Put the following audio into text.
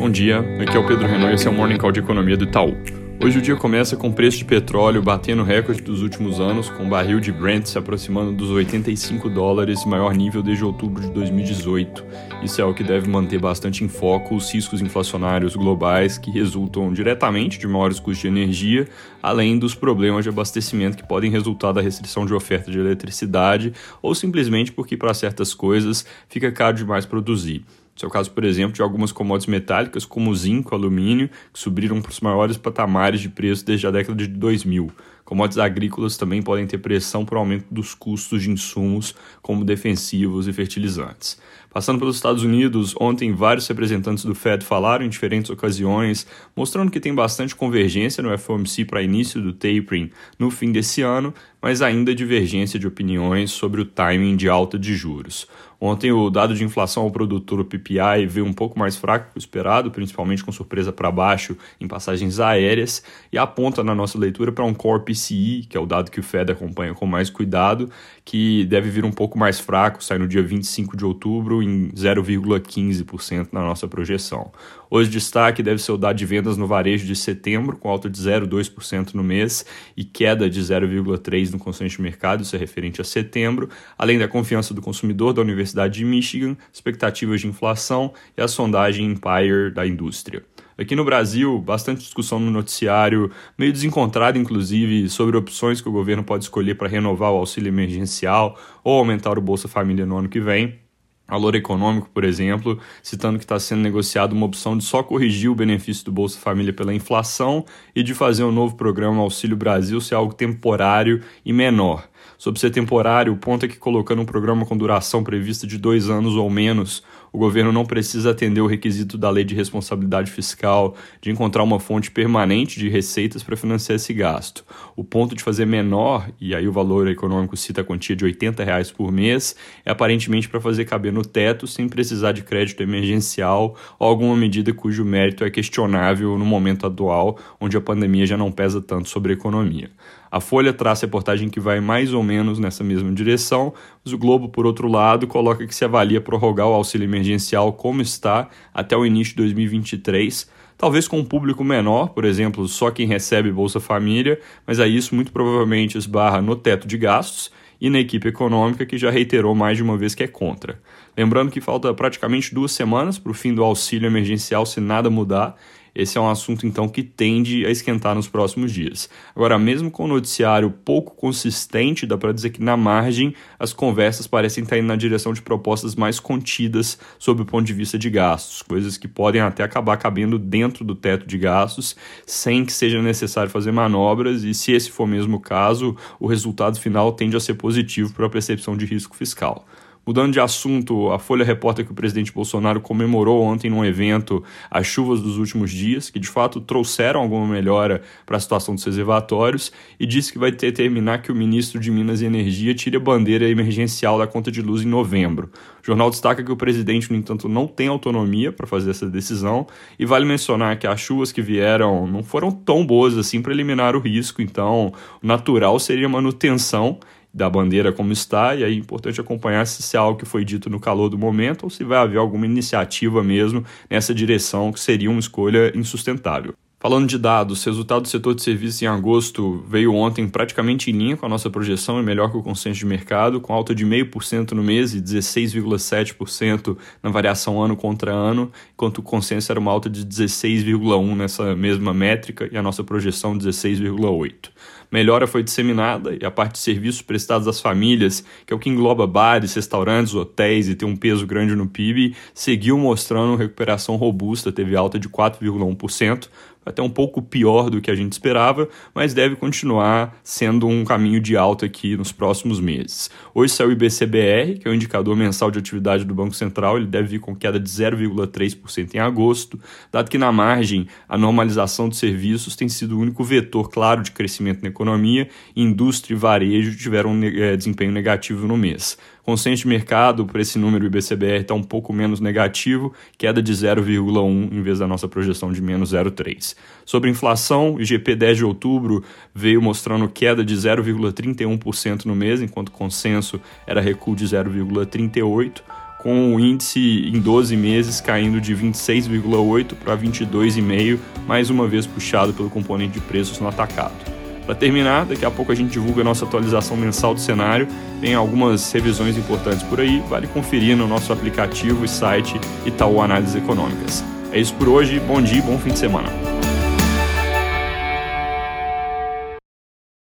Bom dia, aqui é o Pedro Renault e esse é o Morning Call de Economia do Itaú. Hoje o dia começa com preço de petróleo batendo recorde dos últimos anos, com o barril de Brent se aproximando dos 85 dólares, maior nível desde outubro de 2018. Isso é o que deve manter bastante em foco os riscos inflacionários globais que resultam diretamente de maiores custos de energia, além dos problemas de abastecimento que podem resultar da restrição de oferta de eletricidade ou simplesmente porque para certas coisas fica caro demais produzir. Esse é o caso, por exemplo, de algumas commodities metálicas, como o zinco, alumínio, que subiram para os maiores patamares de preço desde a década de 2000. Commodities agrícolas também podem ter pressão por aumento dos custos de insumos, como defensivos e fertilizantes. Passando pelos Estados Unidos, ontem vários representantes do Fed falaram em diferentes ocasiões, mostrando que tem bastante convergência no FOMC para início do tapering no fim desse ano, mas ainda divergência de opiniões sobre o timing de alta de juros. Ontem o dado de inflação ao produtor, o PPI, veio um pouco mais fraco que o esperado, principalmente com surpresa para baixo em passagens aéreas, e aponta na nossa leitura para um Core PCI, que é o dado que o Fed acompanha com mais cuidado, que deve vir um pouco mais fraco, sai no dia 25 de outubro em 0,15% na nossa projeção. Hoje, destaque deve ser o dado de vendas no varejo de setembro, com alta de 0,2% no mês e queda de 0,3% no consenso de mercado, isso é referente a setembro, além da confiança do consumidor da Universidade de Michigan, expectativas de inflação e a sondagem Empire da indústria. Aqui no Brasil, bastante discussão no noticiário, meio desencontrada, inclusive, sobre opções que o governo pode escolher para renovar o auxílio emergencial ou aumentar o Bolsa Família no ano que vem. Valor Econômico, por exemplo, citando que está sendo negociado uma opção de só corrigir o benefício do Bolsa Família pela inflação e de fazer um novo programa Auxílio Brasil ser algo temporário e menor. Sobre ser temporário, o ponto é que colocando um programa com duração prevista de dois anos ou menos, o governo não precisa atender o requisito da lei de responsabilidade fiscal de encontrar uma fonte permanente de receitas para financiar esse gasto. O ponto de fazer menor, e aí o valor econômico cita a quantia de 80 reais por mês, é aparentemente para fazer caber no teto sem precisar de crédito emergencial ou alguma medida cujo mérito é questionável no momento atual, onde a pandemia já não pesa tanto sobre a economia. A Folha traz reportagem que vai mais ou menos nessa mesma direção, mas o Globo, por outro lado, coloca que se avalia prorrogar o auxílio como está até o início de 2023, talvez com um público menor, por exemplo, só quem recebe Bolsa Família, mas aí isso muito provavelmente esbarra no teto de gastos e na equipe econômica que já reiterou mais de uma vez que é contra. Lembrando que falta praticamente duas semanas para o fim do auxílio emergencial se nada mudar esse é um assunto, então, que tende a esquentar nos próximos dias. Agora, mesmo com o noticiário pouco consistente, dá para dizer que, na margem, as conversas parecem estar indo na direção de propostas mais contidas sob o ponto de vista de gastos, coisas que podem até acabar cabendo dentro do teto de gastos, sem que seja necessário fazer manobras, e se esse for mesmo o caso, o resultado final tende a ser positivo para a percepção de risco fiscal. Mudando de assunto, a Folha reporta que o presidente Bolsonaro comemorou ontem num evento as chuvas dos últimos dias, que de fato trouxeram alguma melhora para a situação dos reservatórios, e disse que vai determinar que o ministro de Minas e Energia tire a bandeira emergencial da conta de luz em novembro. O jornal destaca que o presidente, no entanto, não tem autonomia para fazer essa decisão, e vale mencionar que as chuvas que vieram não foram tão boas assim para eliminar o risco, então o natural seria manutenção da bandeira como está, e aí é importante acompanhar se isso é algo que foi dito no calor do momento ou se vai haver alguma iniciativa mesmo nessa direção que seria uma escolha insustentável. Falando de dados, resultado do setor de serviços em agosto veio ontem praticamente em linha com a nossa projeção e melhor que o consenso de mercado, com alta de 0,5% no mês e 16,7% na variação ano contra ano, enquanto o consenso era uma alta de 16,1% nessa mesma métrica e a nossa projeção 16,8%. Melhora foi disseminada e a parte de serviços prestados às famílias, que é o que engloba bares, restaurantes, hotéis e tem um peso grande no PIB, seguiu mostrando recuperação robusta, teve alta de 4,1%, até um pouco pior do que a gente esperava, mas deve continuar sendo um caminho de alta aqui nos próximos meses. Hoje saiu o IBCBR, que é o indicador mensal de atividade do Banco Central, ele deve vir com queda de 0,3% em agosto, dado que na margem a normalização dos serviços tem sido o único vetor claro de crescimento na economia, indústria e varejo tiveram um é, desempenho negativo no mês. Consenso de mercado para esse número IBCBR está um pouco menos negativo, queda de 0,1 em vez da nossa projeção de menos 0,3. Sobre inflação, o IGP 10 de outubro veio mostrando queda de 0,31% no mês, enquanto consenso era recuo de 0,38%. com o índice em 12 meses caindo de 26,8 para 22,5, mais uma vez puxado pelo componente de preços no atacado. Para terminar, daqui a pouco a gente divulga a nossa atualização mensal do cenário. Tem algumas revisões importantes por aí, vale conferir no nosso aplicativo e site Itaú Análises Econômicas. É isso por hoje, bom dia e bom fim de semana.